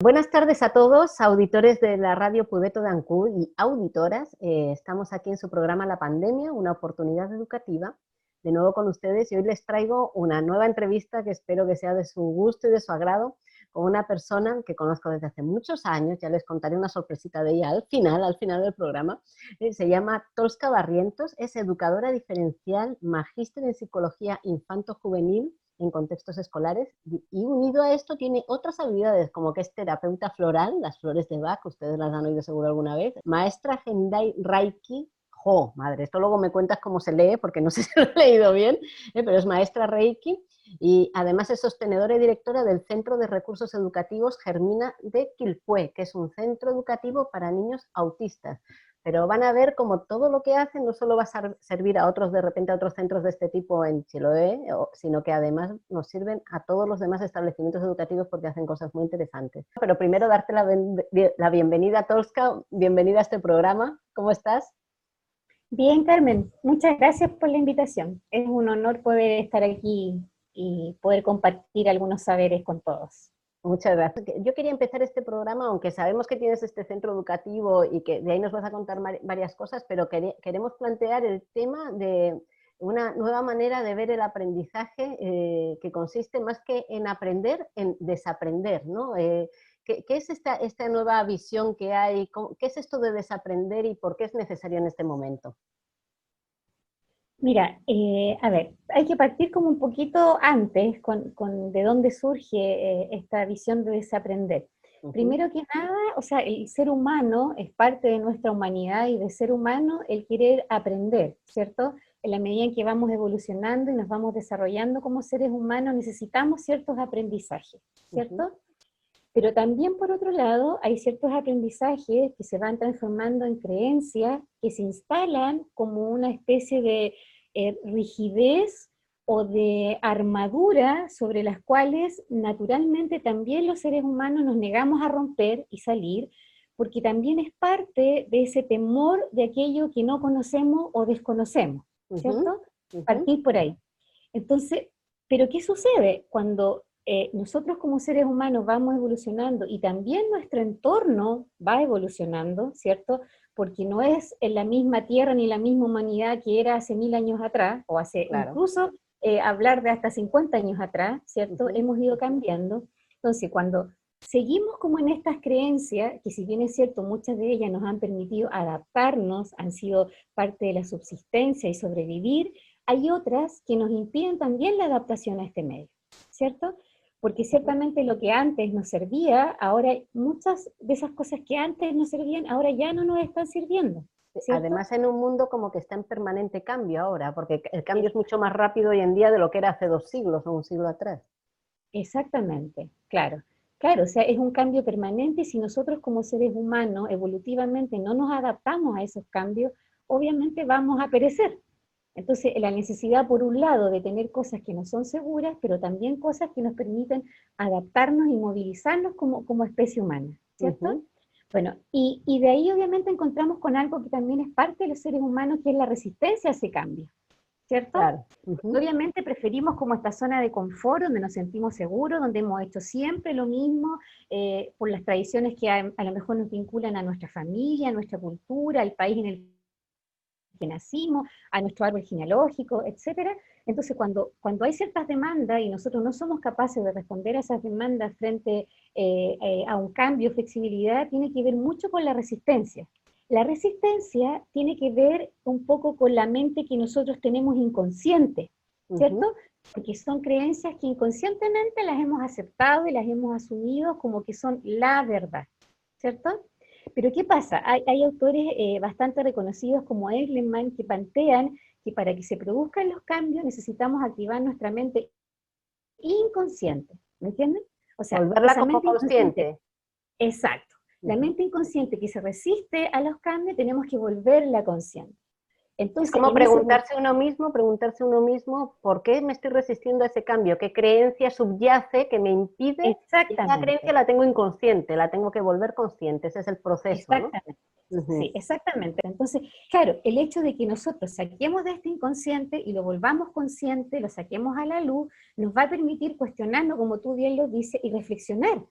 Buenas tardes a todos, auditores de la radio Pubeto de Ancud y auditoras. Eh, estamos aquí en su programa La Pandemia, una oportunidad educativa. De nuevo con ustedes y hoy les traigo una nueva entrevista que espero que sea de su gusto y de su agrado con una persona que conozco desde hace muchos años, ya les contaré una sorpresita de ella al final, al final del programa. Eh, se llama Tolska Barrientos, es educadora diferencial, magíster en psicología infanto-juvenil en contextos escolares y unido a esto tiene otras habilidades como que es terapeuta floral, las flores de Bach, ustedes las han oído seguro alguna vez, maestra Gendai Reiki, jo, madre, esto luego me cuentas cómo se lee porque no sé si lo he leído bien, eh, pero es maestra Reiki y además es sostenedora y directora del Centro de Recursos Educativos Germina de Quilpué, que es un centro educativo para niños autistas pero van a ver como todo lo que hacen no solo va a servir a otros, de repente a otros centros de este tipo en Chiloé, sino que además nos sirven a todos los demás establecimientos educativos porque hacen cosas muy interesantes. Pero primero darte la, la bienvenida, Tolska, bienvenida a este programa. ¿Cómo estás? Bien, Carmen, muchas gracias por la invitación. Es un honor poder estar aquí y poder compartir algunos saberes con todos. Muchas gracias. Yo quería empezar este programa, aunque sabemos que tienes este centro educativo y que de ahí nos vas a contar varias cosas, pero queremos plantear el tema de una nueva manera de ver el aprendizaje eh, que consiste más que en aprender, en desaprender, ¿no? Eh, ¿qué, es esta, esta nueva visión que hay? ¿Qué es esto de desaprender y por qué es necesario en este momento? Mira, eh, a ver, hay que partir como un poquito antes con, de dónde surge eh, esta visión de desaprender. Primero que nada, o sea, el ser humano es parte de nuestra humanidad y de ser humano el querer aprender, ¿cierto? En la medida en que vamos evolucionando y nos vamos desarrollando como seres humanos, necesitamos ciertos aprendizajes, ¿cierto? Pero también, por otro lado, hay ciertos aprendizajes que se van transformando en creencias que se instalan como una especie de eh, rigidez o de armadura sobre las cuales naturalmente también los seres humanos nos negamos a romper y salir, porque también es parte de ese temor de aquello que no conocemos o desconocemos, ¿cierto? Partir por ahí. Entonces, ¿pero qué sucede cuando eh, nosotros como seres humanos vamos evolucionando y también nuestro entorno va evolucionando, ¿cierto? Porque no es en la misma tierra ni la misma humanidad que era hace mil años atrás, o hace incluso eh, hablar de hasta 50 años atrás, ¿cierto? Hemos ido cambiando. Entonces, cuando seguimos como en estas creencias, que si bien es cierto, muchas de ellas nos han permitido adaptarnos, han sido parte de la subsistencia y sobrevivir, hay otras que nos impiden también la adaptación a este medio, ¿cierto? Porque ciertamente lo que antes nos servía, ahora muchas de esas cosas que antes nos servían, ahora ya no nos están sirviendo. Además en un mundo como que está en permanente cambio ahora, porque el cambio es mucho más rápido hoy en día de lo que era hace dos siglos o un siglo atrás. Exactamente, claro. Claro, o sea, es un cambio permanente y si nosotros como seres humanos evolutivamente no nos adaptamos a esos cambios, obviamente vamos a perecer. Entonces, la necesidad, por un lado, de tener cosas que no son seguras, pero también cosas que nos permiten adaptarnos y movilizarnos como, como especie humana, ¿cierto? Bueno, y, y, de ahí obviamente encontramos con algo que también es parte de los seres humanos, que es la resistencia a ese cambio, ¿cierto? Obviamente preferimos como esta zona de confort, donde nos sentimos seguros, donde hemos hecho siempre lo mismo, eh, por las tradiciones que a, a, lo mejor nos vinculan a nuestra familia, a nuestra cultura, al país en el que nacimos, a nuestro árbol genealógico, etcétera. Entonces, cuando, cuando hay ciertas demandas y nosotros no somos capaces de responder a esas demandas frente eh, eh, a un cambio, flexibilidad, tiene que ver mucho con la resistencia. La resistencia tiene que ver un poco con la mente que nosotros tenemos inconsciente, ¿cierto? Porque son creencias que inconscientemente las hemos aceptado y las hemos asumido como que son la verdad, ¿cierto? Pero ¿qué pasa? Hay, autores eh, bastante reconocidos como Eglenman que plantean que para que se produzcan los cambios necesitamos activar nuestra mente inconsciente, ¿me entienden? O sea, volverla como consciente. Exacto. La mente inconsciente que se resiste a los cambios tenemos que volverla consciente. Entonces, como preguntarse uno mismo, preguntarse uno mismo, ¿por qué me estoy resistiendo a ese cambio? ¿Qué creencia subyace que me impide? Exactamente. Esa creencia la tengo inconsciente, la tengo que volver consciente, ese es el proceso. Exactamente. Sí, exactamente. Entonces, claro, el hecho de que nosotros saquemos de este inconsciente y lo volvamos consciente, lo saquemos a la luz, nos va a permitir cuestionarnos, como tú bien lo dices, y reflexionar.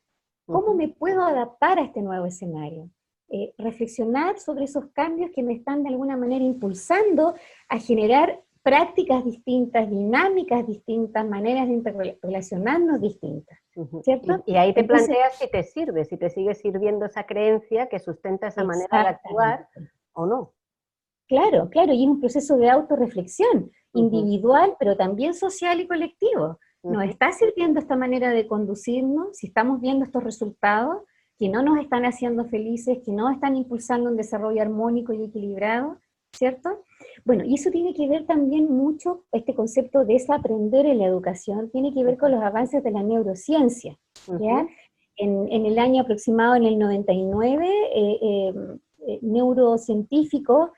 ¿Cómo me puedo adaptar a este nuevo escenario? Eh, reflexionar sobre esos cambios que me están de alguna manera impulsando a generar prácticas distintas, dinámicas distintas, maneras de interrelacionarnos distintas, ¿cierto? Y, ahí te planteas si te sirve, si te sigue sirviendo esa creencia que sustenta esa manera de actuar o no. Claro, claro, y es un proceso de autorreflexión, individual, pero también social y colectivo. ¿Nos está sirviendo esta manera de conducirnos? Si estamos viendo estos resultados, que no nos están haciendo felices, que no están impulsando un desarrollo armónico y equilibrado, ¿cierto? Bueno, y eso tiene que ver también mucho, este concepto de desaprender en la educación, tiene que ver con los avances de la neurociencia, ¿ya? en, el año aproximado, en el 99, eh, eh, eh, neurocientíficos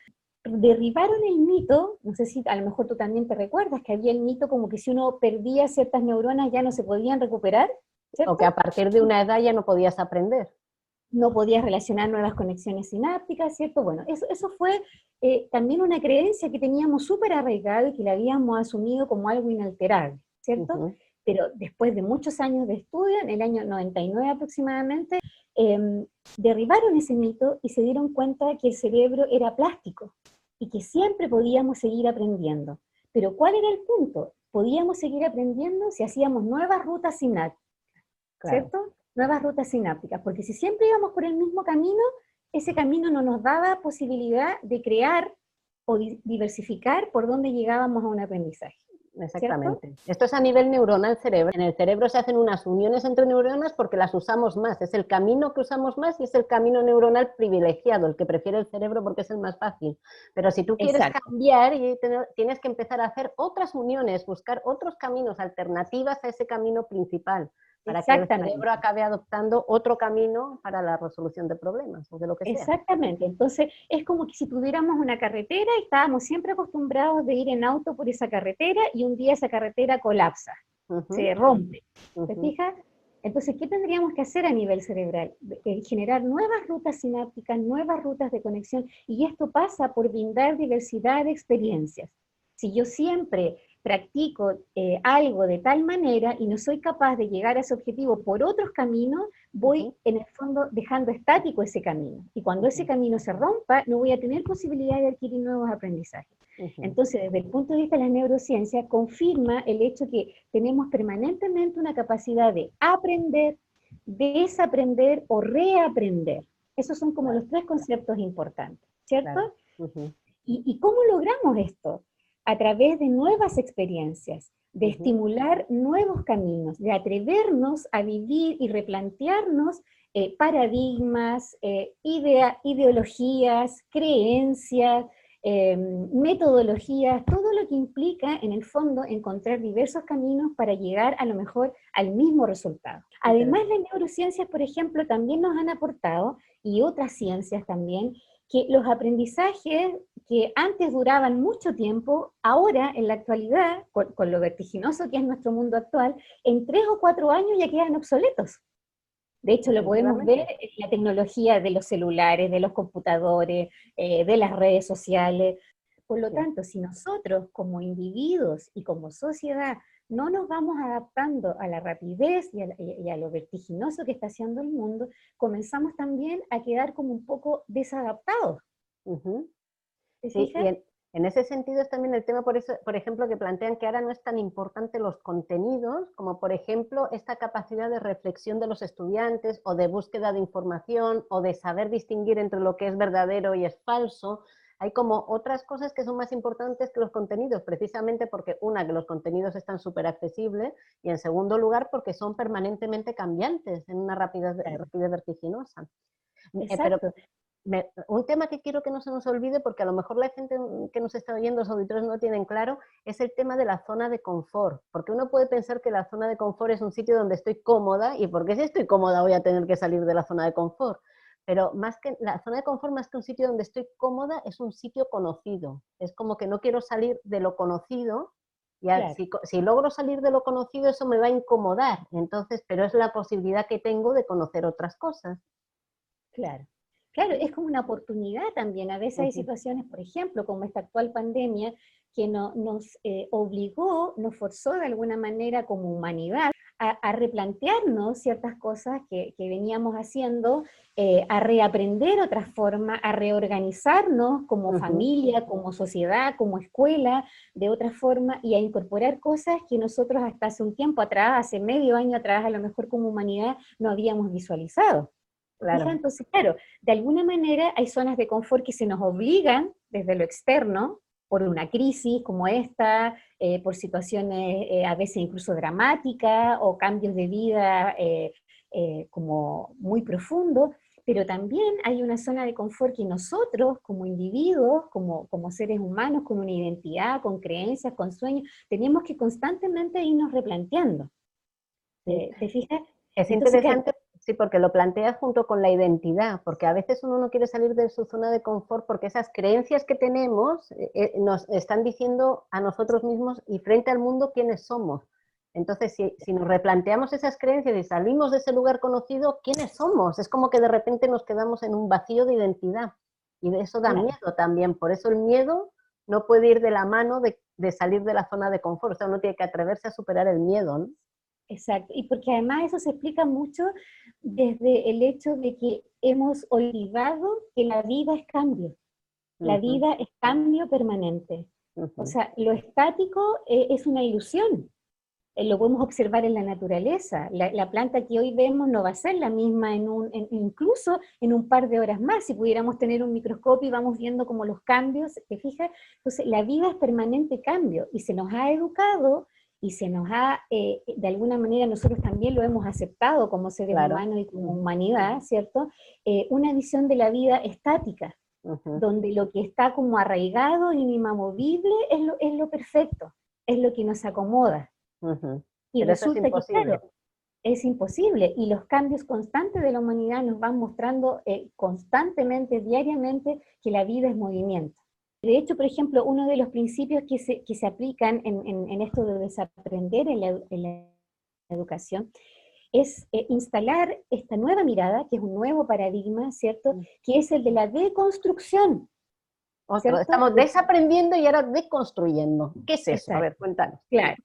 derribaron el mito, no sé si a lo mejor tú también te recuerdas, que había el mito como que si uno perdía ciertas neuronas ya no se podían recuperar, o que a partir de una edad ya no podías aprender. No podías relacionar nuevas conexiones sinápticas, ¿cierto? Bueno, eso, eso fue eh, también una creencia que teníamos súper arraigada y que la habíamos asumido como algo inalterable, ¿cierto? Pero después de muchos años de estudio, en el año 99 aproximadamente, em, derribaron ese mito y se dieron cuenta que el cerebro era plástico y que siempre podíamos seguir aprendiendo. Pero ¿cuál era el punto? Podíamos seguir aprendiendo si hacíamos nuevas rutas sinápticas ¿cierto? Nuevas rutas sinápticas, porque si siempre íbamos por el mismo camino, ese camino no nos daba posibilidad de crear o diversificar por dónde llegábamos a un aprendizaje. Exactamente. Esto es a nivel neuronal cerebro. En el cerebro se hacen unas uniones entre neuronas porque las usamos más. Es el camino que usamos más y es el camino neuronal privilegiado, el que prefiere el cerebro porque es el más fácil. Pero si tú quieres cambiar, tienes que empezar a hacer otras uniones, buscar otros caminos, alternativas a ese camino principal para que el cerebro acabe adoptando otro camino para la resolución de problemas o de lo que sea. Exactamente, entonces es como que si tuviéramos una carretera y estábamos siempre acostumbrados de ir en auto por esa carretera y un día esa carretera colapsa, se rompe, ¿te fijas? Entonces, ¿qué tendríamos que hacer a nivel cerebral? Eh, generar nuevas rutas sinápticas, nuevas rutas de conexión, y esto pasa por brindar diversidad de experiencias. Si yo siempre practico eh, algo de tal manera y no soy capaz de llegar a ese objetivo por otros caminos, voy en el fondo dejando estático ese camino. Y cuando ese camino se rompa, no voy a tener posibilidad de adquirir nuevos aprendizajes. Entonces, desde el punto de vista de la neurociencia, confirma el hecho que tenemos permanentemente una capacidad de aprender, desaprender o reaprender. Esos son como los tres conceptos importantes, ¿cierto? ¿Y cómo logramos esto? A través de nuevas experiencias, de estimular nuevos caminos, de atrevernos a vivir y replantearnos eh, paradigmas, eh, ideologías, creencias, em, metodologías, todo lo que implica en el fondo encontrar diversos caminos para llegar a lo mejor al mismo resultado. Además, las neurociencias, por ejemplo, también nos han aportado, y otras ciencias también, que los aprendizajes que antes duraban mucho tiempo, ahora en la actualidad, con, lo vertiginoso que es nuestro mundo actual, en tres o cuatro años ya quedan obsoletos. De hecho, lo podemos ver en la tecnología de los celulares, de los computadores, eh, de las redes sociales. Por lo tanto, si nosotros como individuos y como sociedad no nos vamos adaptando a la rapidez y a, lo vertiginoso que está haciendo el mundo, comenzamos también a quedar como un poco desadaptados. Sí, y en, ese sentido es también el tema, por, eso, por ejemplo, que plantean que ahora no es tan importante los contenidos, como por ejemplo esta capacidad de reflexión de los estudiantes o de búsqueda de información o de saber distinguir entre lo que es verdadero y es falso, hay como otras cosas que son más importantes que los contenidos, precisamente porque una, que los contenidos están súper accesibles y en segundo lugar porque son permanentemente cambiantes en una rapidez, rapidez vertiginosa. Eh, pero un tema que quiero que no se nos olvide, porque a lo mejor la gente que nos está oyendo, los auditores no tienen claro, es el tema de la zona de confort. Porque uno puede pensar que la zona de confort es un sitio donde estoy cómoda, y porque si estoy cómoda voy a tener que salir de la zona de confort. Pero más que la zona de confort, más que un sitio donde estoy cómoda, es un sitio conocido. Es como que no quiero salir de lo conocido. Y si, logro salir de lo conocido, eso me va a incomodar. Entonces, pero es la posibilidad que tengo de conocer otras cosas. Claro. Claro, es como una oportunidad también. A veces hay situaciones, por ejemplo, como esta actual pandemia, que no, nos eh, obligó, nos forzó de alguna manera como humanidad a, replantearnos ciertas cosas que, veníamos haciendo, eh, a reaprender otras formas, a reorganizarnos como familia, como sociedad, como escuela, de otra forma, y a incorporar cosas que nosotros hasta hace un tiempo atrás, hace medio año atrás, a lo mejor como humanidad, no habíamos visualizado. Claro. Entonces, claro, de alguna manera hay zonas de confort que se nos obligan desde lo externo, por una crisis como esta, eh, por situaciones eh, a veces incluso dramáticas o cambios de vida eh, como muy profundos, pero también hay una zona de confort que nosotros como individuos, como, como seres humanos, con una identidad, con creencias, con sueños, tenemos que constantemente irnos replanteando. ¿Te, fijas? Es interesante Sí, porque lo planteas junto con la identidad, porque a veces uno no quiere salir de su zona de confort porque esas creencias que tenemos eh, eh, nos están diciendo a nosotros mismos y frente al mundo quiénes somos. Entonces, si, si, nos replanteamos esas creencias y salimos de ese lugar conocido, ¿quiénes somos? Es como que de repente nos quedamos en un vacío de identidad. Y de eso da miedo también. Por eso el miedo no puede ir de la mano de, de, salir de la zona de confort. O sea, uno tiene que atreverse a superar el miedo. ¿no? Exacto, y porque además eso se explica mucho desde el hecho de que hemos olvidado que la vida es cambio. La vida es cambio permanente. O sea, lo estático eh, es una ilusión. Eh, lo podemos observar en la naturaleza. La, planta que hoy vemos no va a ser la misma en un, incluso en un par de horas más. Si pudiéramos tener un microscopio y vamos viendo como los cambios, ¿te fijas? Entonces, la vida es permanente cambio y se nos ha educado y se nos ha, eh, de alguna manera nosotros también lo hemos aceptado como seres humanos y como humanidad, ¿cierto? Eh, una visión de la vida estática, donde lo que está como arraigado, inimamovible, es lo, es lo perfecto, es lo que nos acomoda. Y resulta es que, claro, es imposible, y los cambios constantes de la humanidad nos van mostrando eh, constantemente, diariamente, que la vida es movimiento. De hecho, por ejemplo, uno de los principios que se, que se aplican en, en, esto de desaprender en la, educación es eh, instalar esta nueva mirada, que es un nuevo paradigma, ¿cierto? Mm. Que es el de la deconstrucción. estamos desaprendiendo y ahora deconstruyendo. ¿Qué es eso? A ver, cuéntanos. Claro.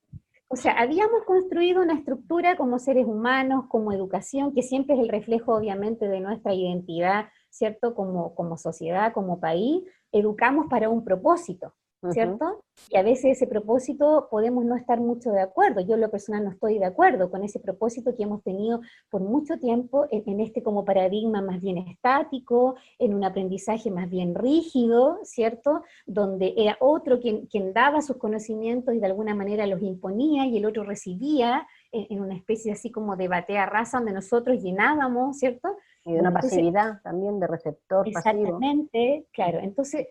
O sea, habíamos construido una estructura como seres humanos, como educación, que siempre es el reflejo obviamente de nuestra identidad, ¿cierto? Como, como sociedad, como país, educamos para un propósito, ¿cierto? Y a veces ese propósito podemos no estar mucho de acuerdo. Yo en lo personal no estoy de acuerdo con ese propósito que hemos tenido por mucho tiempo en, este como paradigma más bien estático, en un aprendizaje más bien rígido, ¿cierto? Donde era otro quien, quien daba sus conocimientos y de alguna manera los imponía y el otro recibía en, una especie así como de batea raza donde nosotros llenábamos, ¿cierto? Y de una pasividad también, de receptor exactamente, claro. Entonces,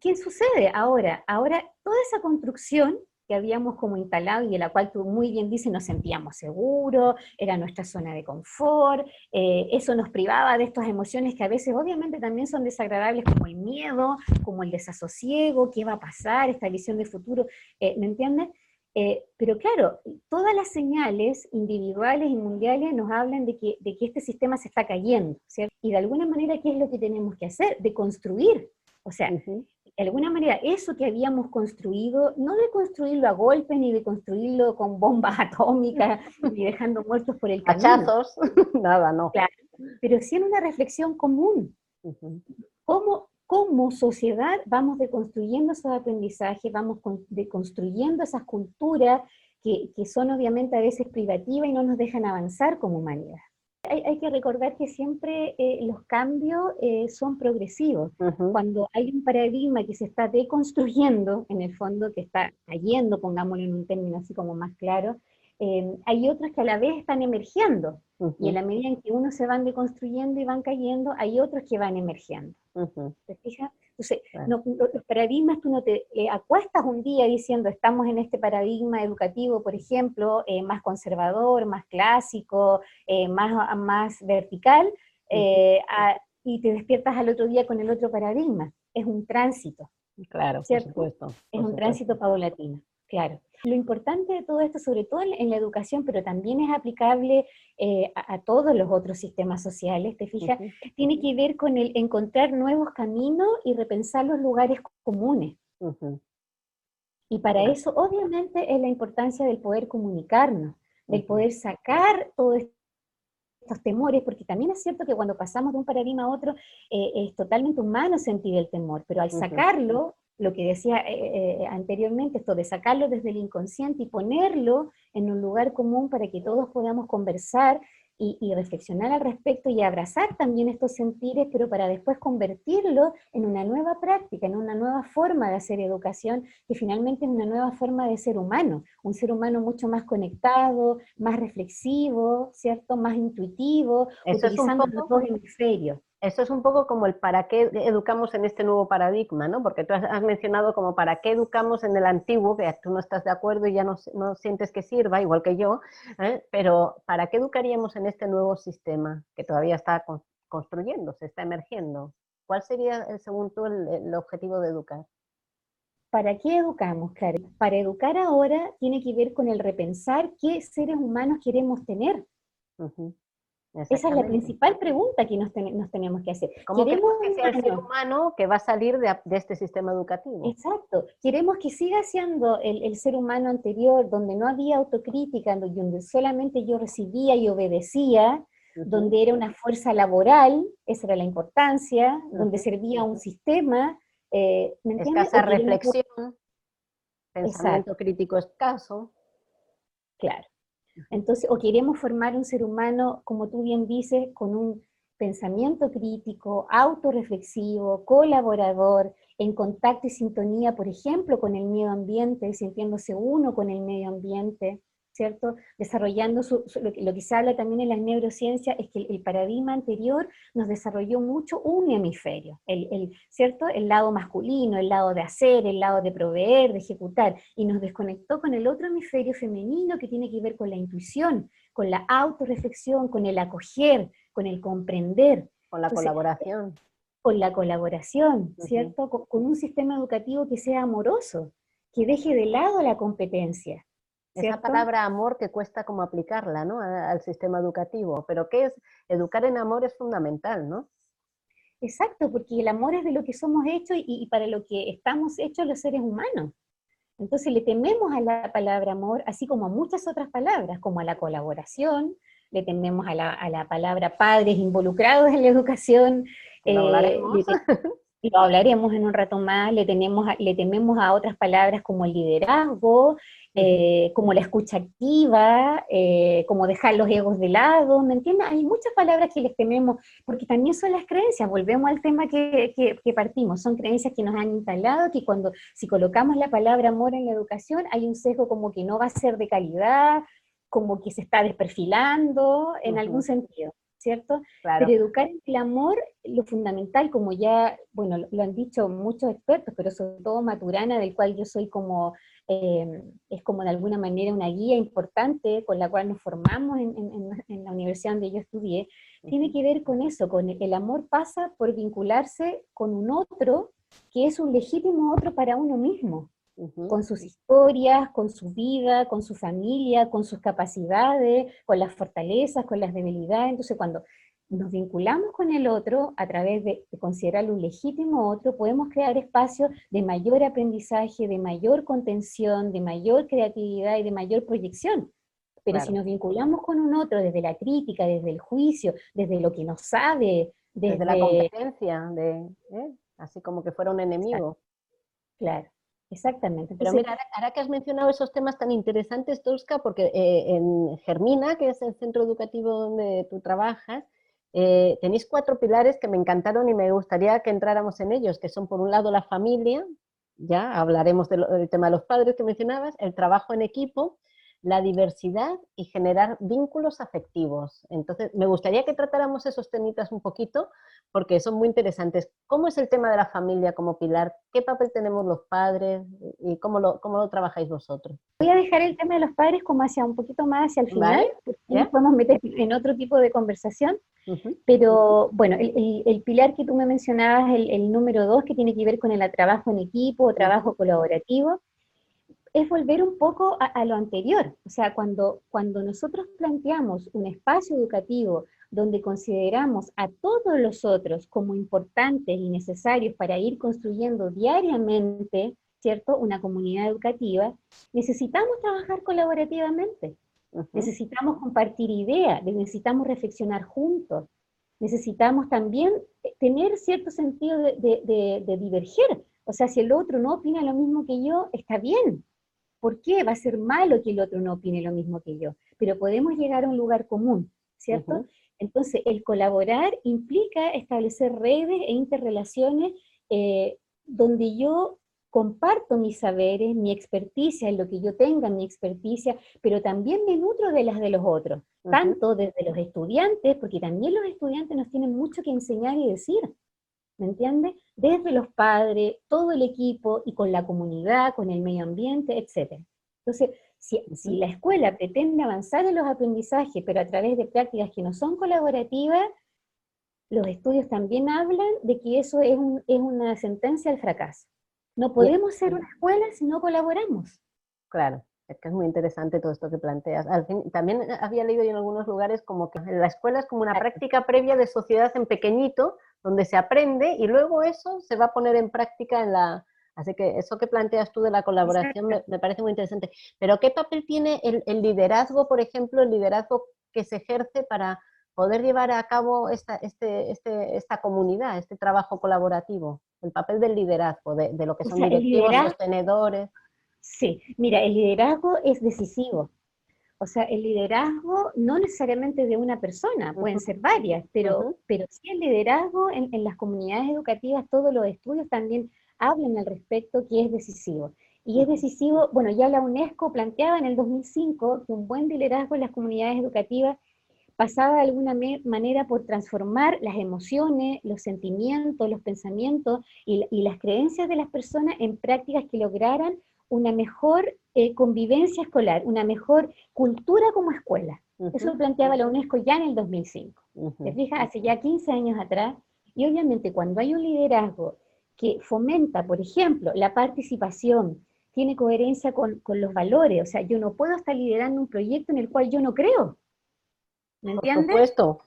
¿qué sucede ahora? Ahora, toda esa construcción que habíamos como instalado y de la cual tú muy bien dices, nos sentíamos seguros, era nuestra zona de confort, eh, eso nos privaba de estas emociones que a veces obviamente también son desagradables, como el miedo, como el desasosiego, qué va a pasar, esta visión de futuro, eh, ¿me entiendes? Eh, pero claro, todas las señales individuales y mundiales nos hablan de que, de que este sistema se está cayendo, ¿cierto? Y de alguna manera, ¿qué es lo que tenemos que hacer? De construir. O sea, de alguna manera, eso que habíamos construido, no de construirlo a golpes, ni de construirlo con bombas atómicas, ni dejando muertos por el camino. Hachazos, nada, no. Claro, pero sí en una reflexión común. ¿Cómo, como sociedad vamos deconstruyendo esos aprendizajes, vamos deconstruyendo esas culturas que, son obviamente a veces privativas y no nos dejan avanzar como humanidad. Hay, que recordar que siempre eh, los cambios eh, son progresivos. Cuando hay un paradigma que se está deconstruyendo, en el fondo, que está cayendo, pongámoslo en un término así como más claro, eh, hay otros que a la vez están emergiendo. Y en la medida en que unos se van deconstruyendo y van cayendo, hay otros que van emergiendo. ¿Te fijas? Entonces, los paradigmas, tú no te eh, acuestas un día diciendo, estamos en este paradigma educativo, por ejemplo, eh, más conservador, más clásico, más, más vertical, y te despiertas al otro día con el otro paradigma. Es un tránsito. Claro, ¿cierto? por supuesto. es un tránsito paulatino, claro. Lo importante de todo esto, sobre todo en, la educación, pero también es aplicable eh, a, todos los otros sistemas sociales, ¿te fijas? Tiene que ver con el encontrar nuevos caminos y repensar los lugares comunes. Y para eso, obviamente, es la importancia del poder comunicarnos, del poder sacar todos estos temores, porque también es cierto que cuando pasamos de un paradigma a otro eh, es totalmente humano sentir el temor, pero al sacarlo, lo que decía eh, eh, anteriormente, esto de sacarlo desde el inconsciente y ponerlo en un lugar común para que todos podamos conversar y, reflexionar al respecto y abrazar también estos sentires, pero para después convertirlo en una nueva práctica, en una nueva forma de hacer educación, que finalmente es una nueva forma de ser humano, un ser humano mucho más conectado, más reflexivo, ¿cierto? Más intuitivo, utilizando los dos hemisferios. Eso es un poco como el para qué educamos en este nuevo paradigma, ¿no? Porque tú has mencionado como para qué educamos en el antiguo, que tú no estás de acuerdo y ya no, no sientes que sirva, igual que yo, ¿eh? pero ¿para qué educaríamos en este nuevo sistema que todavía está construyéndose, está emergiendo? ¿Cuál sería, según tú, el, objetivo de educar? ¿Para qué educamos, Karen? Para educar ahora tiene que ver con el repensar qué seres humanos queremos tener. Esa es la principal pregunta que nos, tenemos que hacer. ¿Cómo queremos que sea el ser humano que va a salir de, este sistema educativo? Exacto. Queremos que siga siendo el, ser humano anterior, donde no había autocrítica, donde solamente yo recibía y obedecía, donde era una fuerza laboral, esa era la importancia, donde servía un sistema. Eh, ¿me Escasa reflexión, pensamiento crítico escaso. Claro. Entonces, o queremos formar un ser humano, como tú bien dices, con un pensamiento crítico, autorreflexivo, colaborador, en contacto y sintonía, por ejemplo, con el medio ambiente, sintiéndose uno con el medio ambiente, ¿cierto? Desarrollando lo, que se habla también en la neurociencia es que el, paradigma anterior nos desarrolló mucho un hemisferio, el, ¿cierto? El lado masculino, el lado de hacer, el lado de proveer, de ejecutar, y nos desconectó con el otro hemisferio femenino que tiene que ver con la intuición, con la autorreflexión, con el acoger, con el comprender. Con la colaboración. Con la colaboración, ¿cierto? con un sistema educativo que sea amoroso, que deje de lado la competencia, esa palabra amor que cuesta como aplicarla, ¿no? Al sistema educativo, pero ¿qué es? Educar en amor es fundamental, ¿no? Exacto, porque el amor es de lo que somos hechos y, para lo que estamos hechos los seres humanos. Entonces le tememos a la palabra amor, así como a muchas otras palabras, como a la colaboración, le tememos a la, palabra padres involucrados en la educación. lo hablaremos en un rato más, le, tenemos, le tememos a otras palabras como el liderazgo, eh, como la escucha activa, eh, como dejar los egos de lado, ¿me entiendes? Hay muchas palabras que les tememos, porque también son las creencias, volvemos al tema que, que, partimos, son creencias que nos han instalado, que cuando, si colocamos la palabra amor en la educación, hay un sesgo como que no va a ser de calidad, como que se está desperfilando en algún sentido. ¿Cierto? Pero educar en el amor, lo fundamental, como ya, bueno, lo han dicho muchos expertos, pero sobre todo Maturana, del cual yo soy como Em, es como de alguna manera una guía importante con la cual nos formamos en, la universidad donde yo estudié, tiene que ver con eso, con el, amor pasa por vincularse con un otro que es un legítimo otro para uno mismo, con sus historias, con su vida, con su familia, con sus capacidades, con las fortalezas, con las debilidades. Entonces, cuando nos vinculamos con el otro a través de, considerarlo un legítimo otro, podemos crear espacios de mayor aprendizaje, de mayor contención, de mayor creatividad y de mayor proyección. Pero si nos vinculamos con un otro desde la crítica, desde el juicio, desde lo que no sabe, desde, la competencia, de, ¿eh? así como que fuera un enemigo. Claro. Exactamente. Pero mira, ahora, que has mencionado esos temas tan interesantes, Tosca, porque eh, en Germina, que es el centro educativo donde tú trabajas, eh, tenéis cuatro pilares que me encantaron y me gustaría que entráramos en ellos, que son por un lado la familia, ya hablaremos del tema de los padres que mencionabas, el trabajo en equipo, la diversidad y generar vínculos afectivos. Entonces, me gustaría que tratáramos esos temitas un poquito, porque son muy interesantes. ¿Cómo es el tema de la familia como pilar? ¿Qué papel tenemos los padres? ¿Y cómo lo, cómo lo trabajáis vosotros? Voy a dejar el tema de los padres como hacia un poquito más hacia el final, ¿Ya? podemos meter en otro tipo de conversación. Pero bueno, el, pilar que tú me mencionabas, el, el número dos, que tiene que ver con el trabajo en equipo o trabajo colaborativo, es volver un poco a, lo anterior. O sea, cuando, cuando nosotros planteamos un espacio educativo donde consideramos a todos los otros como importantes y necesarios para ir construyendo diariamente, ¿cierto?, una comunidad educativa, necesitamos trabajar colaborativamente. necesitamos compartir ideas, necesitamos reflexionar juntos, necesitamos también eh, tener cierto sentido de, diverger. O sea, si el otro no opina lo mismo que yo, está bien. ¿Por qué va a ser malo que el otro no opine lo mismo que yo? Pero podemos llegar a un lugar común, ¿cierto? Entonces, el colaborar implica establecer redes e interrelaciones eh, donde yo comparto mis saberes, mi experticia, lo que yo tenga, mi experticia, pero también me nutro de las de los otros, tanto desde los estudiantes, porque también los estudiantes nos tienen mucho que enseñar y decir, ¿me entiendes? Desde los padres, todo el equipo y con la comunidad, con el medio ambiente, etc. Entonces, si, si la escuela pretende avanzar en los aprendizajes, pero a través de prácticas que no son colaborativas, los estudios también hablan de que eso es, es una sentencia al fracaso. No podemos ser una escuela si no colaboramos. Claro, es que es muy interesante todo esto que planteas. Al fin, también había leído yo en algunos lugares como que la escuela es como una práctica previa de sociedad en pequeñito, donde se aprende y luego eso se va a poner en práctica en la... Así que eso que planteas tú de la colaboración me, parece muy interesante. Pero ¿qué papel tiene el, el liderazgo, por ejemplo, el liderazgo que se ejerce para poder llevar a cabo esta, este, este, esta comunidad, este trabajo colaborativo, el papel del liderazgo, de, lo que son directivos, sostenedores. Sí, mira, el liderazgo es decisivo. O sea, el liderazgo no necesariamente de una persona, pueden ser varias, pero, pero sí el liderazgo en, en, las comunidades educativas, todos los estudios también hablan al respecto que es decisivo. Y es decisivo, bueno, ya la UNESCO planteaba en el 2005 que un buen liderazgo en las comunidades educativas pasaba de alguna manera por transformar las emociones, los sentimientos, los pensamientos y, las creencias de las personas en prácticas que lograran una mejor eh, convivencia escolar, una mejor cultura como escuela. Eso lo planteaba la UNESCO ya en el 2005. ¿Te fijas? Hace ya 15 años atrás. Y obviamente cuando hay un liderazgo que fomenta, por ejemplo, la participación, tiene coherencia con, con los valores, o sea, yo no puedo estar liderando un proyecto en el cual yo no creo. ¿Me entiendes? Por supuesto.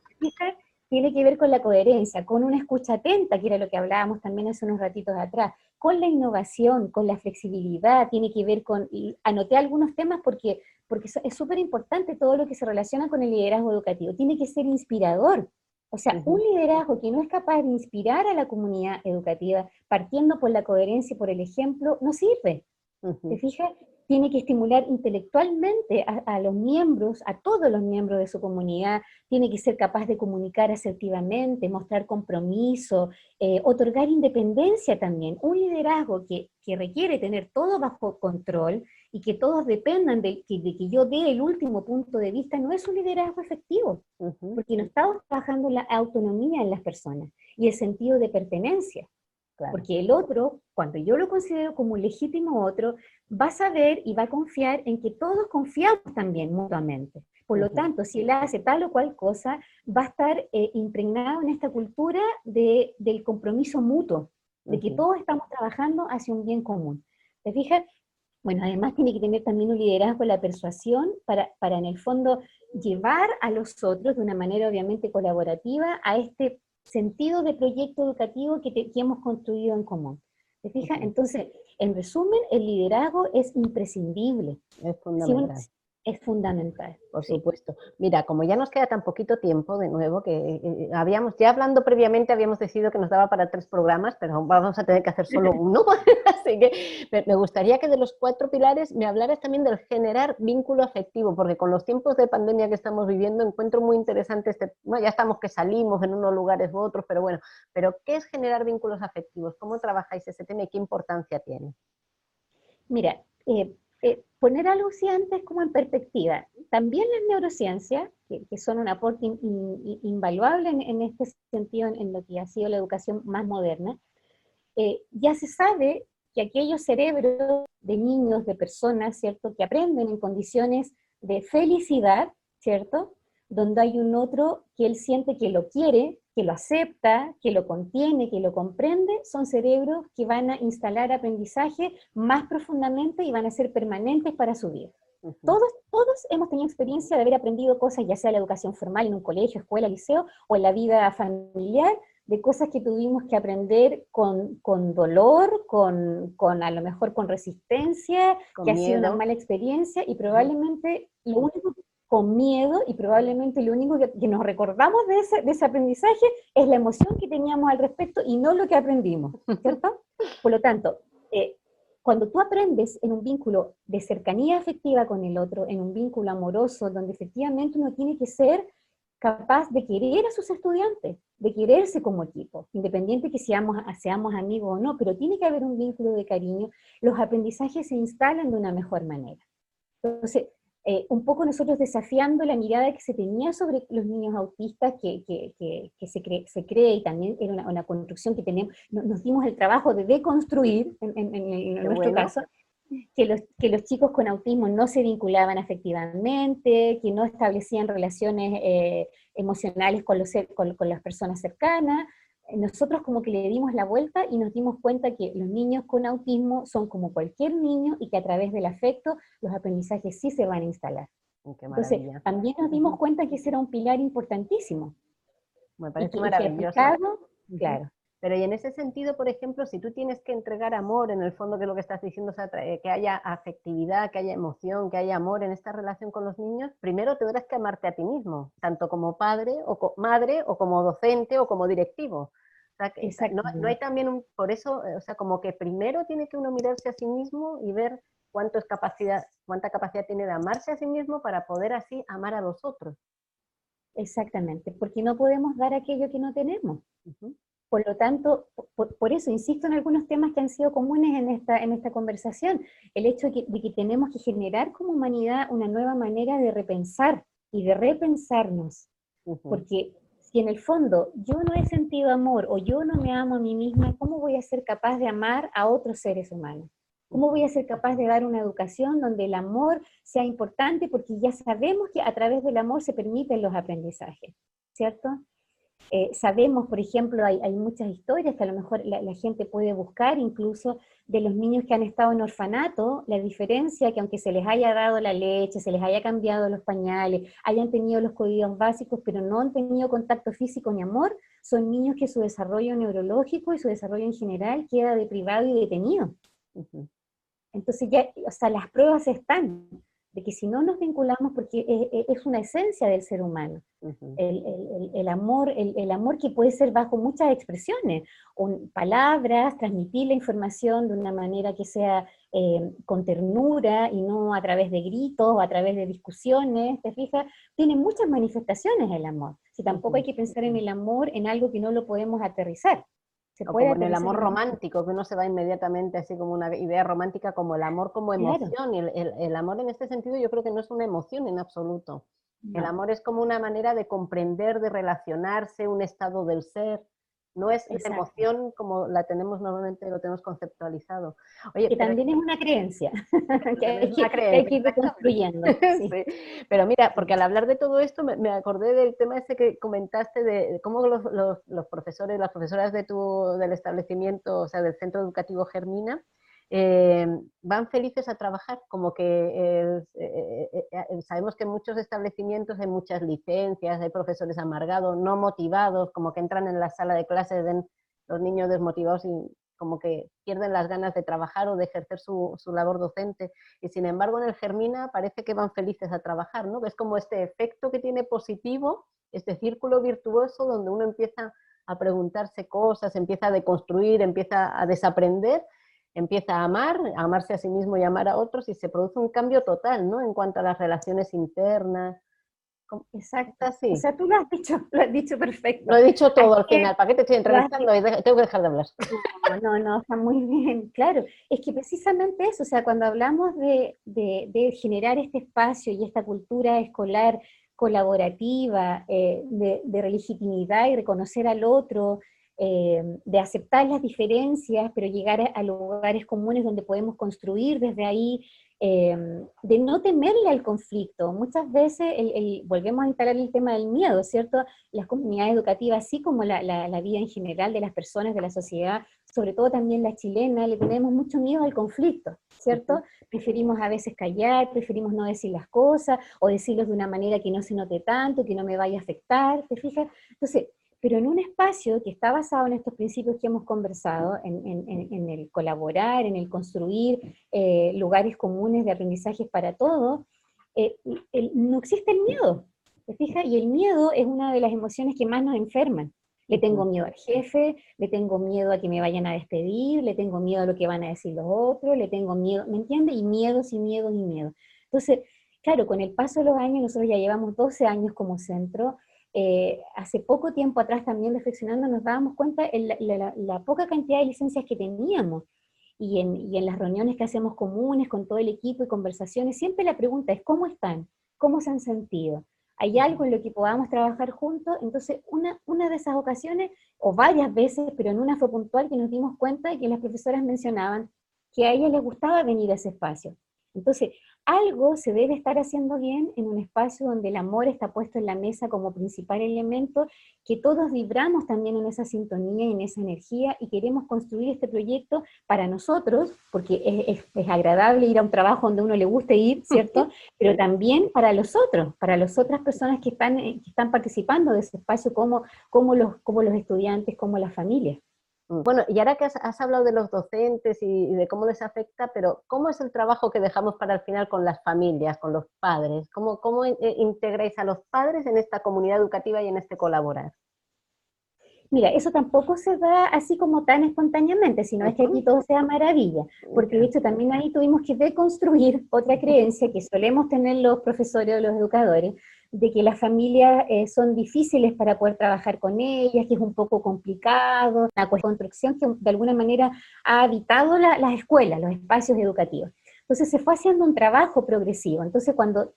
Tiene que ver con la coherencia, con una escucha atenta, que era lo que hablábamos también hace unos ratitos atrás, con la innovación, con la flexibilidad, tiene que ver con, anoté algunos temas porque, porque es súper importante todo lo que se relaciona con el liderazgo educativo, tiene que ser inspirador. O sea, un liderazgo que no es capaz de inspirar a la comunidad educativa, partiendo por la coherencia y por el ejemplo, no sirve. ¿Te fijas? Tiene que estimular intelectualmente a, los miembros, a todos los miembros de su comunidad, tiene que ser capaz de comunicar asertivamente, mostrar compromiso, eh, otorgar independencia también, un liderazgo que, requiere tener todo bajo control y que todos dependan de que, de que, yo dé el último punto de vista, no es un liderazgo efectivo, porque no estamos trabajando la autonomía en las personas y el sentido de pertenencia. Porque el otro, cuando yo lo considero como un legítimo otro, va a saber y va a confiar en que todos confiamos también mutuamente. Por lo tanto, si él hace tal o cual cosa, va a estar eh, impregnado en esta cultura de, del compromiso mutuo, de que todos estamos trabajando hacia un bien común. ¿Te fijas? Bueno, además tiene que tener también un liderazgo la persuasión para, para en el fondo llevar a los otros de una manera obviamente colaborativa a este sentido de proyecto educativo que, que hemos construido en común. ¿Te fijas? Entonces, en resumen, el liderazgo es imprescindible. Es fundamental es fundamental. Por supuesto. Mira, como ya nos queda tan poquito tiempo, de nuevo, que eh, habíamos, ya hablando previamente, habíamos decidido que nos daba para tres programas, pero vamos a tener que hacer solo uno. Así que me gustaría que de los cuatro pilares me hablaras también del generar vínculo afectivo, porque con los tiempos de pandemia que estamos viviendo encuentro muy interesante este, bueno, ya estamos que salimos en unos lugares u otros, pero bueno, pero ¿qué es generar vínculos afectivos? ¿Cómo trabajáis ese tema y qué importancia tiene? Mira, eh, eh, poner algo si antes como en perspectiva. También las neurociencias, que, son un aporte invaluable en, este sentido, en, lo que ha sido la educación más moderna, eh, ya se sabe que aquellos cerebros de niños, de personas, ¿cierto?, que aprenden en condiciones de felicidad, ¿cierto?, donde hay un otro que él siente que lo quiere, que lo acepta, que lo contiene, que lo comprende, son cerebros que van a instalar aprendizaje más profundamente y van a ser permanentes para su vida. Todos, todos hemos tenido experiencia de haber aprendido cosas, ya sea en la educación formal, en un colegio, escuela, liceo, o en la vida familiar, de cosas que tuvimos que aprender con, con dolor, con, con, a lo mejor con resistencia, que ha sido una mala experiencia, y probablemente lo único con miedo y probablemente lo único que, nos recordamos de ese, de ese, aprendizaje es la emoción que teníamos al respecto y no lo que aprendimos, ¿cierto? Por lo tanto, eh, cuando tú aprendes en un vínculo de cercanía afectiva con el otro, en un vínculo amoroso, donde efectivamente uno tiene que ser capaz de querer a sus estudiantes, de quererse como equipo, independiente que seamos, seamos amigos o no, pero tiene que haber un vínculo de cariño, los aprendizajes se instalan de una mejor manera. Entonces, eh, un poco nosotros desafiando la mirada que se tenía sobre los niños autistas, que, se, cree, se, cree, y también era una, construcción que tenemos, nos dimos el trabajo de deconstruir, en, nuestro caso, que los, que los chicos con autismo no se vinculaban afectivamente, que no establecían relaciones eh, emocionales con, los, con, con las personas cercanas, nosotros como que le dimos la vuelta y nos dimos cuenta que los niños con autismo son como cualquier niño y que a través del afecto los aprendizajes sí se van a instalar. Entonces, también nos dimos cuenta que ese era un pilar importantísimo. Me parece maravilloso. claro. Pero y en ese sentido, por ejemplo, si tú tienes que entregar amor, en el fondo que lo que estás diciendo es eh, que haya afectividad, que haya emoción, que haya amor en esta relación con los niños, primero tendrás que amarte a ti mismo, tanto como padre o madre o como docente o como directivo. O sea, no, no, hay también un, por eso, eh, o sea, como que primero tiene que uno mirarse a sí mismo y ver cuánto es capacidad, cuánta capacidad tiene de amarse a sí mismo para poder así amar a los otros. Exactamente, porque no podemos dar aquello que no tenemos. Por lo tanto, por, eso insisto en algunos temas que han sido comunes en esta, en esta conversación, el hecho de que, tenemos que generar como humanidad una nueva manera de repensar y de repensarnos, porque si en el fondo yo no he sentido amor o yo no me amo a mí misma, ¿cómo voy a ser capaz de amar a otros seres humanos? ¿Cómo voy a ser capaz de dar una educación donde el amor sea importante? Porque ya sabemos que a través del amor se permiten los aprendizajes, ¿cierto? Eh, sabemos, por ejemplo, hay, muchas historias que a lo mejor la, gente puede buscar, incluso de los niños que han estado en orfanato, la diferencia que aunque se les haya dado la leche, se les haya cambiado los pañales, hayan tenido los cuidados básicos, pero no han tenido contacto físico ni amor, son niños que su desarrollo neurológico y su desarrollo en general queda deprivado y detenido. Entonces ya, o sea, las pruebas están de que si no nos vinculamos, porque es, una esencia del ser humano, el, amor, el, amor que puede ser bajo muchas expresiones, palabras, transmitir la información de una manera que sea eh, con ternura y no a través de gritos o a través de discusiones, ¿te fijas? Tiene muchas manifestaciones el amor. Si tampoco hay que pensar en el amor en algo que no lo podemos aterrizar como en el amor romántico, que uno se va inmediatamente así como una idea romántica como el amor como emoción. Y el, amor en este sentido yo creo que no es una emoción en absoluto. El amor es como una manera de comprender, de relacionarse, un estado del ser. No es esa emoción como la tenemos normalmente, lo tenemos conceptualizado. Oye, que también es una creencia, que, hay, que, ir reconstruyendo. Pero mira, porque al hablar de todo esto me, acordé del tema ese que comentaste de cómo los, los, profesores, las profesoras de tu, del establecimiento, o sea, del centro educativo Germina, eh, van felices a trabajar, como que eh, eh, sabemos que en muchos establecimientos hay muchas licencias, hay profesores amargados, no motivados, como que entran en la sala de clases, los niños desmotivados y como que pierden las ganas de trabajar o de ejercer su, su, labor docente. Y sin embargo en el Germina parece que van felices a trabajar, ¿no? Es como este efecto que tiene positivo, este círculo virtuoso donde uno empieza a preguntarse cosas, empieza a deconstruir, empieza a desaprender empieza a amar, a amarse a sí mismo y amar a otros y se produce un cambio total, ¿no? En cuanto a las relaciones internas. Exacto, sí. O sea, tú lo has dicho, lo has dicho perfecto. Lo he dicho todo al final, ¿para qué te estoy entrevistando? Tengo que dejar de hablar. No, no, no, está muy bien, claro. Es que precisamente eso, o sea, cuando hablamos de, de, generar este espacio y esta cultura escolar colaborativa, eh, de, de legitimidad y reconocer al otro, eh, de aceptar las diferencias, pero llegar a, lugares comunes donde podemos construir desde ahí, eh, de no temerle al conflicto. Muchas veces volvemos a instalar el tema del miedo, ¿cierto? Las comunidades educativas, así como la, vida en general de las personas, de la sociedad, sobre todo también la chilena, le tenemos mucho miedo al conflicto, ¿cierto? Preferimos a veces callar, preferimos no decir las cosas, o decirlos de una manera que no se note tanto, que no me vaya a afectar, ¿te fijas? Entonces, pero en un espacio que está basado en estos principios que hemos conversado, en, el colaborar, en el construir eh, lugares comunes de aprendizajes para todos, eh, no existe el miedo, ¿te fijas? Y el miedo es una de las emociones que más nos enferman. Le tengo miedo al jefe, le tengo miedo a que me vayan a despedir, le tengo miedo a lo que van a decir los otros, le tengo miedo, ¿me entiendes? Y miedos y miedos y miedos. Entonces, claro, con el paso de los años, nosotros ya llevamos 12 años como centro, eh, hace poco tiempo atrás también reflexionando nos dábamos cuenta de la, poca cantidad de licencias que teníamos. Y en, y en, las reuniones que hacemos comunes con todo el equipo y conversaciones, siempre la pregunta es, ¿cómo están? ¿Cómo se han sentido? ¿Hay algo en lo que podamos trabajar juntos? Entonces, una, una de esas ocasiones, o varias veces, pero en una fue puntual, que nos dimos cuenta de que las profesoras mencionaban que a ellas les gustaba venir a ese espacio. Entonces, algo se debe estar haciendo bien en un espacio donde el amor está puesto en la mesa como principal elemento, que todos vibramos también en esa sintonía y en esa energía y queremos construir este proyecto para nosotros, porque es, agradable ir a un trabajo donde uno le guste ir, ¿cierto? Pero también para los otros, para las otras personas que están, eh, que están participando de ese espacio, como, como, los, como los estudiantes, como las familias. Mm. Bueno, y ahora que has, hablado de los docentes y, de cómo les afecta, pero ¿cómo es el trabajo que dejamos para el final con las familias, con los padres? ¿Cómo, cómo eh, integráis a los padres en esta comunidad educativa y en este colaborar? Mira, eso tampoco se da así como tan espontáneamente, sino es que aquí todo sea maravilla, porque de hecho también ahí tuvimos que deconstruir otra creencia que solemos tener los profesores o los educadores, de que las familias eh, son difíciles para poder trabajar con ellas, que es un poco complicado, la construcción que de alguna manera ha habitado las escuelas, los espacios educativos. Entonces se fue haciendo un trabajo progresivo. Entonces cuando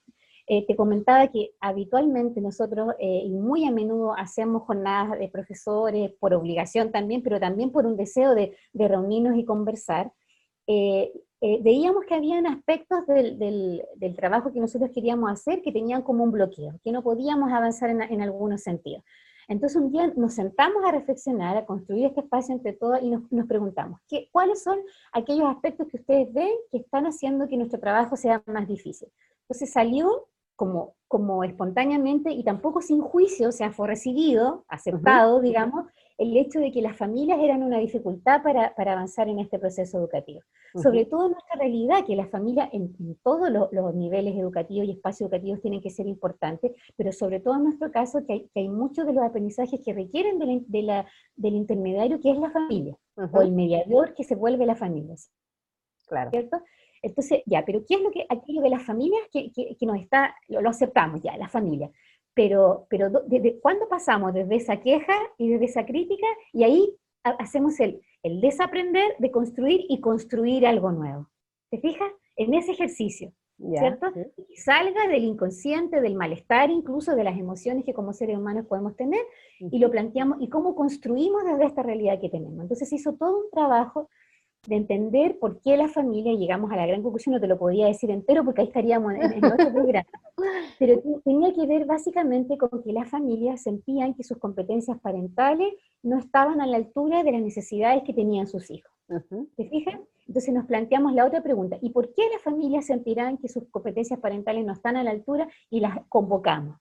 eh, te comentaba que habitualmente nosotros eh, y muy a menudo hacemos jornadas de profesores por obligación también, pero también por un deseo de, de reunirnos y conversar, eh, veíamos que habían aspectos del, del, trabajo que nosotros queríamos hacer que tenían como un bloqueo, que no podíamos avanzar en, en algunos sentidos. Entonces un día nos sentamos a reflexionar, a construir este espacio entre todos y nos, nos preguntamos, ¿qué, ¿cuáles son aquellos aspectos que ustedes ven que están haciendo que nuestro trabajo sea más difícil? Entonces salió como, como espontáneamente y tampoco sin juicio, o sea, fue recibido, aceptado, digamos, el hecho de que las familias eran una dificultad para, avanzar en este proceso educativo. Sobre todo en nuestra realidad, que las familias en, todos los niveles educativos y espacios educativos tienen que ser importantes, pero sobre todo en nuestro caso, que hay, muchos de los aprendizajes que requieren del intermediario, que es la familia, o el mediador que se vuelve la familia. Claro. ¿Cierto? Entonces, ya, pero ¿qué es lo que aquello de las familias que, que, nos está, lo, lo, aceptamos ya, la familia? Pero, pero ¿desde cuándo pasamos desde esa queja y desde esa crítica? Y ahí hacemos el, el desaprender de construir y construir algo nuevo. ¿Te fijas? En ese ejercicio, ¿cierto? Y salga del inconsciente, del malestar, incluso de las emociones que como seres humanos podemos tener, y lo planteamos, y cómo construimos desde esta realidad que tenemos. Entonces hizo todo un trabajo de entender por qué la familia, llegamos a la gran conclusión, no te lo podía decir entero porque ahí estaríamos en, en otro programa, pero tenía que ver básicamente con que las familias sentían que sus competencias parentales no estaban a la altura de las necesidades que tenían sus hijos. ¿Te fijas? Entonces nos planteamos la otra pregunta, ¿y por qué las familias sentirán que sus competencias parentales no están a la altura y las convocamos?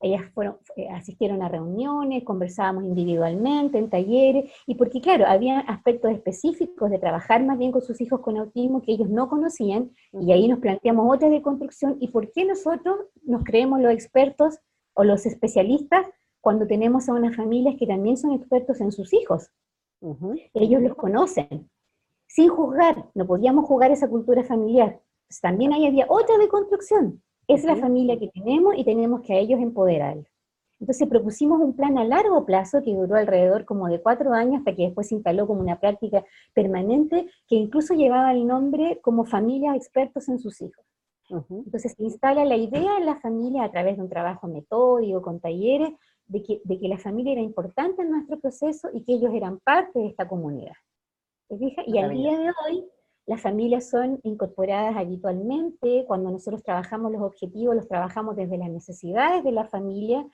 Ellas fueron, eh, asistieron a reuniones, conversábamos individualmente, en talleres, y porque claro, había aspectos específicos de trabajar más bien con sus hijos con autismo que ellos no conocían, y ahí nos planteamos otra de construcción, y por qué nosotros nos creemos los expertos o los especialistas cuando tenemos a unas familias que también son expertos en sus hijos. Ellos los conocen, sin juzgar, no podíamos jugar esa cultura familiar. Pues también ahí había otra es la familia que tenemos y tenemos que a ellos empoderar. Entonces propusimos un plan a largo plazo que duró alrededor como de cuatro años hasta que después se instaló como una práctica permanente que incluso llevaba el nombre como familia expertos en sus hijos. Entonces se instala la idea en la familia a través de un trabajo metódico, con talleres, de que, de que la familia era importante en nuestro proceso y que ellos eran parte de esta comunidad. Y al día de hoy las familias son incorporadas habitualmente, cuando nosotros trabajamos los objetivos, los trabajamos desde las necesidades de la familia.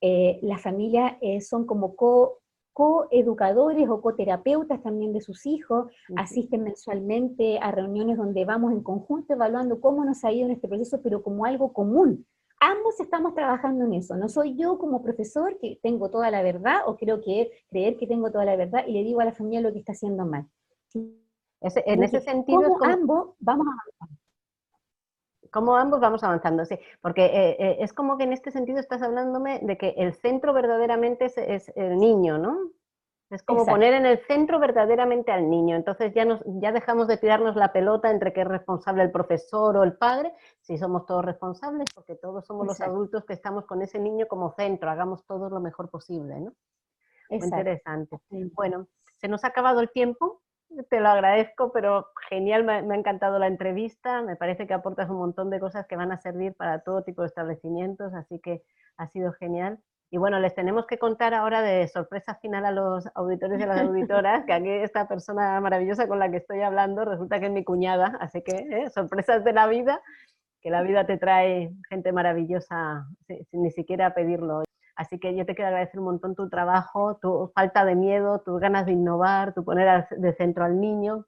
Eh, las familias eh, son como co coeducadores o coterapeutas también de sus hijos, asisten mensualmente a reuniones donde vamos en conjunto evaluando cómo nos ha ido en este proceso, pero como algo común. Ambos estamos trabajando en eso. No soy yo como profesor que tengo toda la verdad o creo que creer que tengo toda la verdad y le digo a la familia lo que está haciendo mal en ese sentido, ambos vamos a Como ambos vamos avanzando, sí, porque eh, eh, es como que en este sentido estás hablándome de que el centro verdaderamente es, el niño, ¿no? Es como poner en el centro verdaderamente al niño. Entonces ya, nos, ya dejamos de tirarnos la pelota entre que es responsable el profesor o el padre, si somos todos responsables, porque todos somos los adultos que estamos con ese niño como centro, hagamos todo lo mejor posible, ¿no? Muy interesante. Bueno, se nos ha acabado el tiempo, te lo agradezco, pero genial, me, ha encantado la entrevista, me parece que aportas un montón de cosas que van a servir para todo tipo de establecimientos, así que ha sido genial. Y bueno, les tenemos que contar ahora de sorpresa final a los auditores y a las auditoras, que aquí esta persona maravillosa con la que estoy hablando resulta que es mi cuñada, así que ¿eh? sorpresas de la vida, que la vida te trae gente maravillosa sin ni siquiera pedirlo. Así que yo te quiero agradecer un montón tu trabajo, tu falta de miedo, tus ganas de innovar, tu poner de centro al niño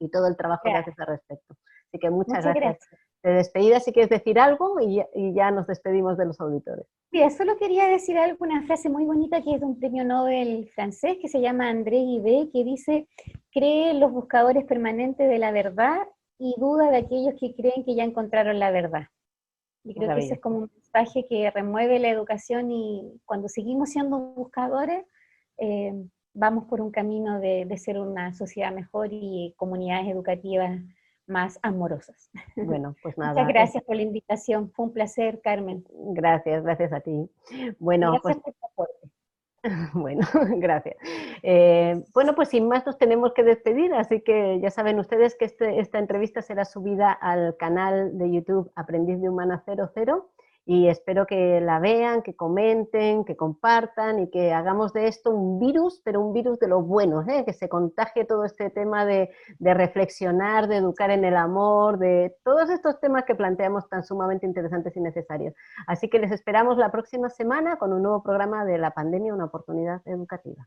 y todo el trabajo que haces al respecto. Así que muchas, gracias. De despedida, si quieres decir algo y, ya nos despedimos de los auditores. Sí, solo quería decir algo, una frase muy bonita que es de un premio Nobel francés que se llama André Guibé, que dice, cree los buscadores permanentes de la verdad y duda de aquellos que creen que ya encontraron la verdad. Y creo que ese es como un mensaje que remueve la educación y cuando seguimos siendo buscadores, eh, vamos por un camino de, ser una sociedad mejor y comunidades educativas más amorosas. Bueno, pues nada. Muchas gracias por la invitación. Fue un placer, Carmen. Gracias, gracias a ti. Bueno, pues, Bueno, gracias. Eh, bueno, pues sin más nos tenemos que despedir, así que ya saben ustedes que este, esta entrevista será subida al canal de YouTube Aprendiz de Humana 00 y espero que la vean, que comenten, que compartan y que hagamos de esto un virus, pero un virus de lo bueno, ¿eh? que se contagie todo este tema de, de, reflexionar, de educar en el amor, de todos estos temas que planteamos tan sumamente interesantes y necesarios. Así que les esperamos la próxima semana con un nuevo programa de la pandemia, una oportunidad educativa.